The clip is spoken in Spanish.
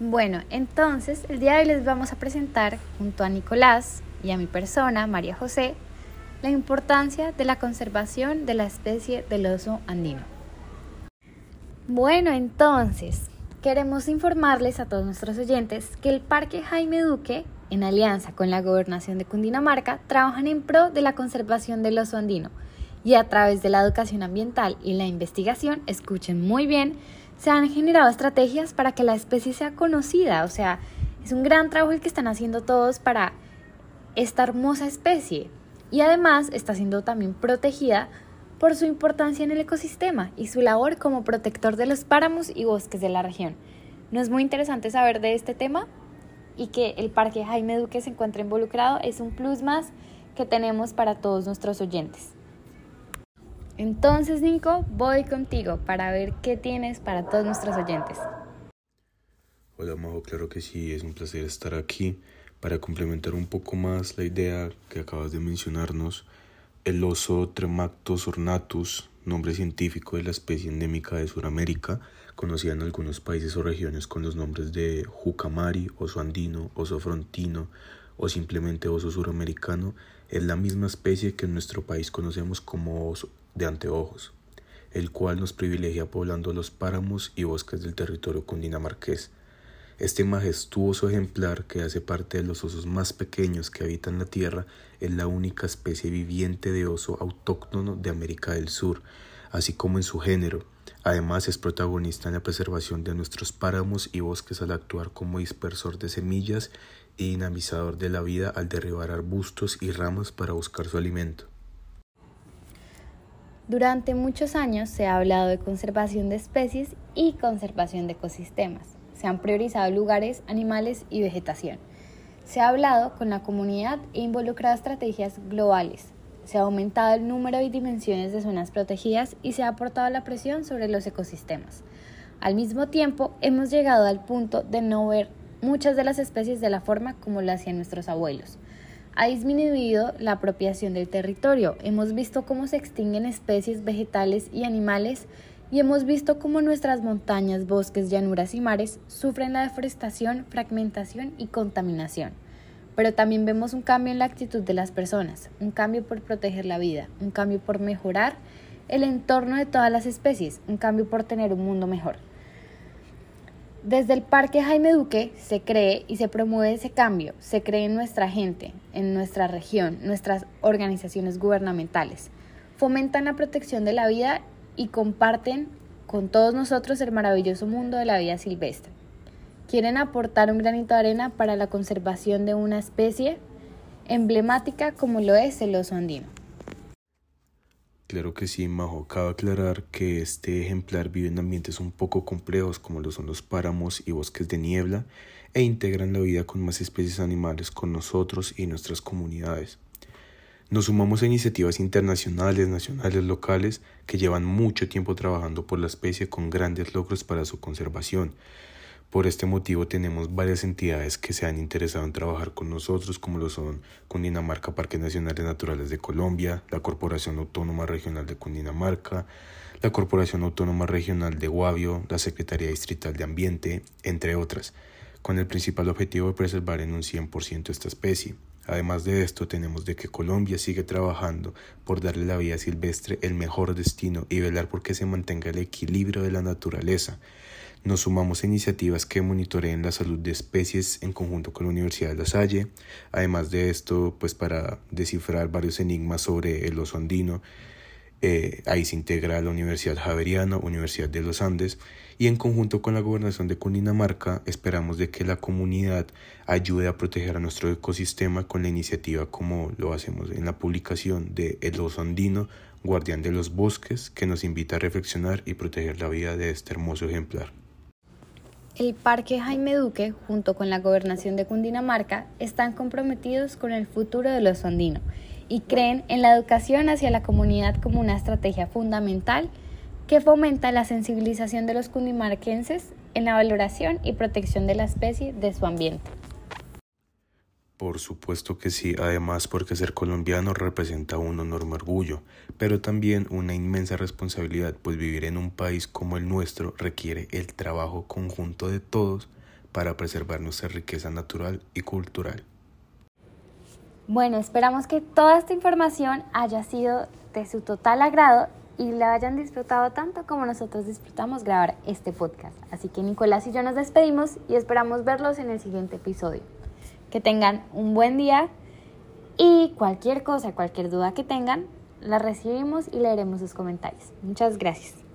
Bueno, entonces el día de hoy les vamos a presentar junto a Nicolás y a mi persona, María José, la importancia de la conservación de la especie del oso andino. Bueno, entonces, queremos informarles a todos nuestros oyentes que el Parque Jaime Duque, en alianza con la Gobernación de Cundinamarca, trabajan en pro de la conservación del oso andino y a través de la educación ambiental y la investigación, escuchen muy bien, se han generado estrategias para que la especie sea conocida, o sea, es un gran trabajo el que están haciendo todos para esta hermosa especie y además está siendo también protegida por su importancia en el ecosistema y su labor como protector de los páramos y bosques de la región. ¿No es muy interesante saber de este tema? Y que el Parque Jaime Duque se encuentre involucrado es un plus más que tenemos para todos nuestros oyentes. Entonces, Nico, voy contigo para ver qué tienes para todos nuestros oyentes. Hola, Majo, claro que sí, es un placer estar aquí para complementar un poco más la idea que acabas de mencionarnos. El oso Tremactos ornatus, nombre científico de la especie endémica de Sudamérica, conocida en algunos países o regiones con los nombres de jucamari, oso andino, oso frontino o simplemente oso suramericano, es la misma especie que en nuestro país conocemos como oso de anteojos, el cual nos privilegia poblando los páramos y bosques del territorio cundinamarqués. Este majestuoso ejemplar, que hace parte de los osos más pequeños que habitan la Tierra, es la única especie viviente de oso autóctono de América del Sur, así como en su género. Además es protagonista en la preservación de nuestros páramos y bosques al actuar como dispersor de semillas y dinamizador de la vida al derribar arbustos y ramas para buscar su alimento. Durante muchos años se ha hablado de conservación de especies y conservación de ecosistemas. Se han priorizado lugares, animales y vegetación. Se ha hablado con la comunidad e involucrado estrategias globales. Se ha aumentado el número y dimensiones de zonas protegidas y se ha aportado la presión sobre los ecosistemas. Al mismo tiempo, hemos llegado al punto de no ver muchas de las especies de la forma como lo hacían nuestros abuelos ha disminuido la apropiación del territorio. Hemos visto cómo se extinguen especies vegetales y animales y hemos visto cómo nuestras montañas, bosques, llanuras y mares sufren la deforestación, fragmentación y contaminación. Pero también vemos un cambio en la actitud de las personas, un cambio por proteger la vida, un cambio por mejorar el entorno de todas las especies, un cambio por tener un mundo mejor. Desde el Parque Jaime Duque se cree y se promueve ese cambio, se cree en nuestra gente, en nuestra región, nuestras organizaciones gubernamentales. Fomentan la protección de la vida y comparten con todos nosotros el maravilloso mundo de la vida silvestre. Quieren aportar un granito de arena para la conservación de una especie emblemática como lo es el oso andino. Claro que sí, Majo. Cabe aclarar que este ejemplar vive en ambientes un poco complejos como lo son los páramos y bosques de niebla e integran la vida con más especies animales con nosotros y nuestras comunidades. Nos sumamos a iniciativas internacionales, nacionales, locales que llevan mucho tiempo trabajando por la especie con grandes logros para su conservación, por este motivo tenemos varias entidades que se han interesado en trabajar con nosotros, como lo son Cundinamarca Parques Nacionales Naturales de Colombia, la Corporación Autónoma Regional de Cundinamarca, la Corporación Autónoma Regional de Guavio, la Secretaría Distrital de Ambiente, entre otras, con el principal objetivo de preservar en un 100% esta especie. Además de esto, tenemos de que Colombia sigue trabajando por darle a la vida silvestre el mejor destino y velar por que se mantenga el equilibrio de la naturaleza, nos sumamos a iniciativas que monitoreen la salud de especies en conjunto con la Universidad de La Salle. Además de esto, pues para descifrar varios enigmas sobre el oso andino, eh, ahí se integra la Universidad Javeriana, Universidad de los Andes, y en conjunto con la Gobernación de Cundinamarca esperamos de que la comunidad ayude a proteger a nuestro ecosistema con la iniciativa como lo hacemos en la publicación de El oso andino, guardián de los bosques, que nos invita a reflexionar y proteger la vida de este hermoso ejemplar. El Parque Jaime Duque, junto con la Gobernación de Cundinamarca, están comprometidos con el futuro de los andinos y creen en la educación hacia la comunidad como una estrategia fundamental que fomenta la sensibilización de los cundimarquenses en la valoración y protección de la especie de su ambiente. Por supuesto que sí, además porque ser colombiano representa un enorme orgullo, pero también una inmensa responsabilidad, pues vivir en un país como el nuestro requiere el trabajo conjunto de todos para preservar nuestra riqueza natural y cultural. Bueno, esperamos que toda esta información haya sido de su total agrado y la hayan disfrutado tanto como nosotros disfrutamos grabar este podcast. Así que Nicolás y yo nos despedimos y esperamos verlos en el siguiente episodio. Que tengan un buen día y cualquier cosa, cualquier duda que tengan, la recibimos y leeremos sus comentarios. Muchas gracias.